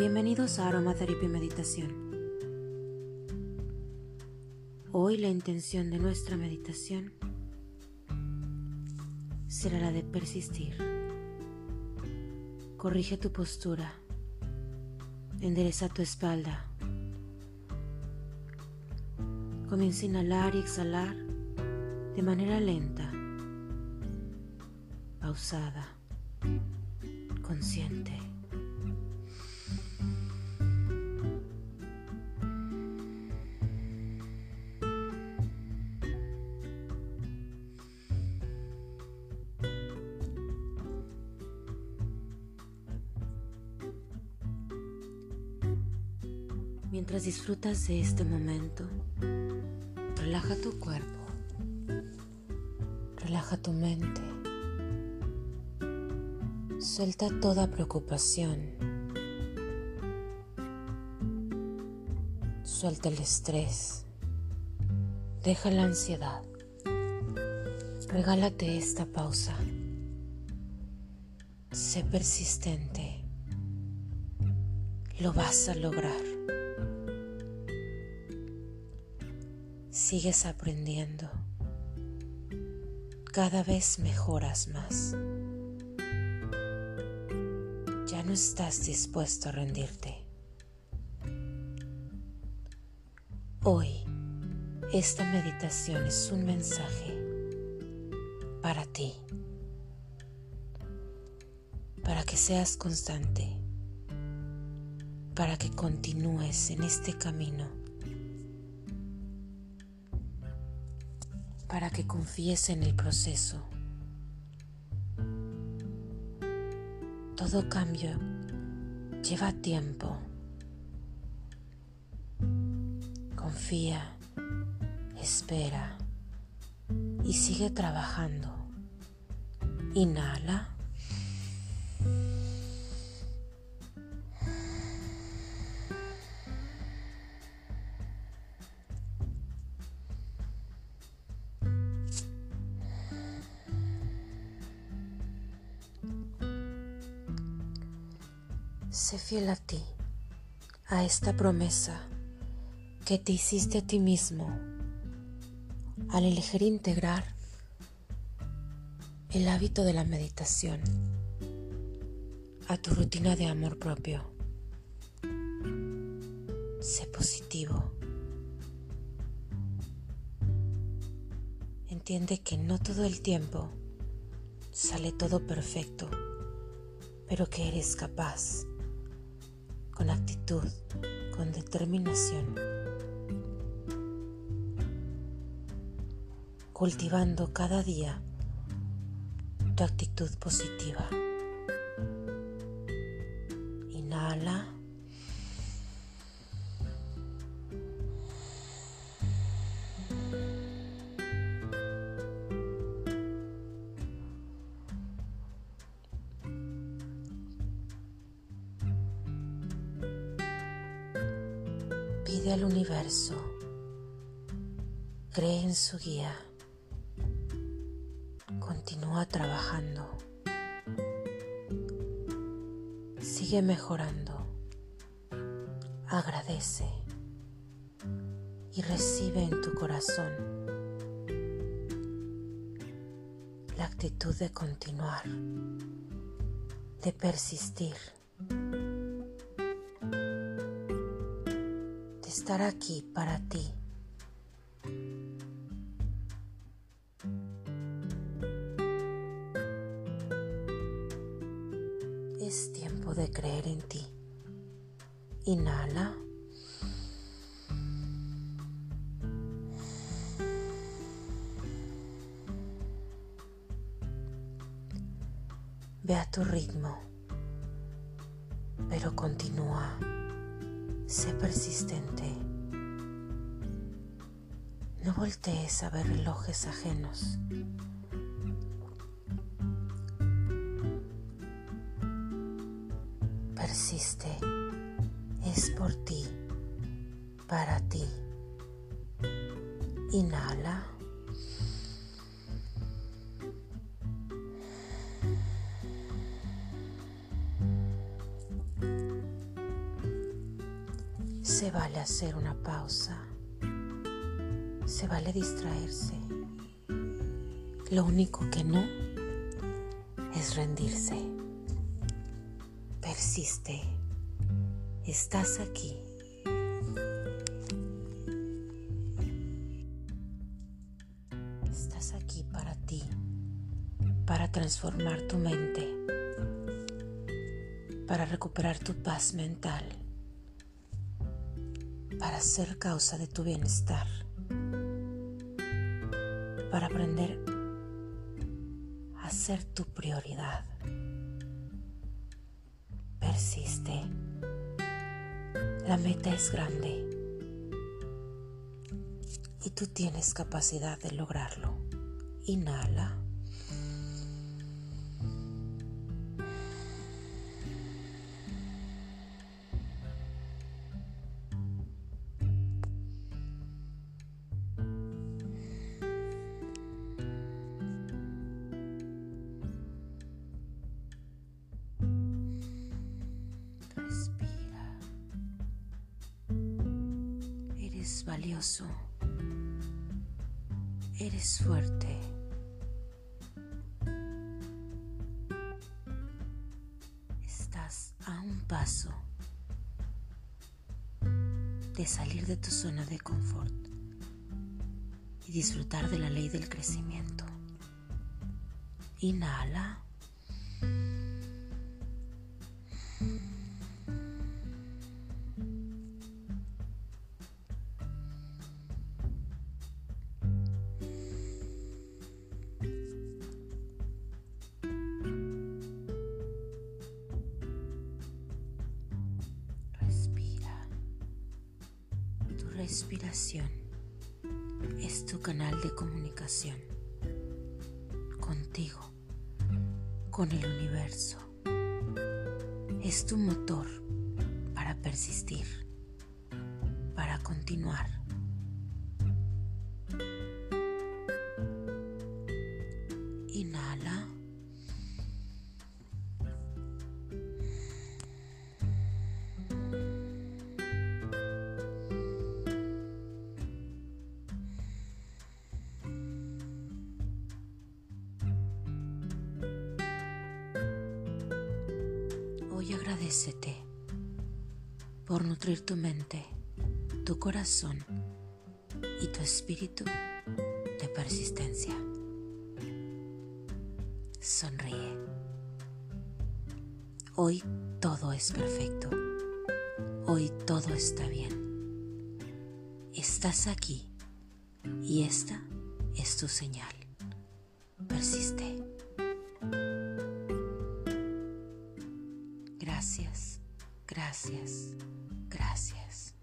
Bienvenidos a Aromatherapy Meditación. Hoy la intención de nuestra meditación será la de persistir. Corrige tu postura, endereza tu espalda. Comienza a inhalar y exhalar de manera lenta, pausada, consciente. Mientras disfrutas de este momento, relaja tu cuerpo, relaja tu mente, suelta toda preocupación, suelta el estrés, deja la ansiedad, regálate esta pausa, sé persistente, lo vas a lograr. Sigues aprendiendo. Cada vez mejoras más. Ya no estás dispuesto a rendirte. Hoy, esta meditación es un mensaje para ti, para que seas constante, para que continúes en este camino para que confíes en el proceso. Todo cambio lleva tiempo. Confía, espera y sigue trabajando. Inhala. Sé fiel a ti, a esta promesa que te hiciste a ti mismo al elegir integrar el hábito de la meditación a tu rutina de amor propio. Sé positivo. Entiende que no todo el tiempo sale todo perfecto, pero que eres capaz con determinación, cultivando cada día tu actitud positiva. Inhala. Pide al universo, cree en su guía, continúa trabajando, sigue mejorando, agradece y recibe en tu corazón la actitud de continuar, de persistir. Estar aquí para ti. Es tiempo de creer en ti. Inhala. Ve a tu ritmo, pero continúa. Sé persistente. No voltees a ver relojes ajenos. Persiste. Es por ti, para ti. Inhala. Se vale hacer una pausa. Se vale distraerse. Lo único que no es rendirse. Persiste. Estás aquí. Estás aquí para ti, para transformar tu mente, para recuperar tu paz mental, para ser causa de tu bienestar, para aprender a ser tu prioridad. Persiste. La meta es grande y tú tienes capacidad de lograrlo. Inhala. Valioso. Eres fuerte. Estás a un paso de salir de tu zona de confort y disfrutar de la ley del crecimiento. Inhala. Respiración es tu canal de comunicación contigo, con el universo. Es tu motor para persistir, para continuar. Agradecete por nutrir tu mente, tu corazón y tu espíritu de persistencia. Sonríe. Hoy todo es perfecto. Hoy todo está bien. Estás aquí y esta es tu señal. Persiste. Gracias, gracias.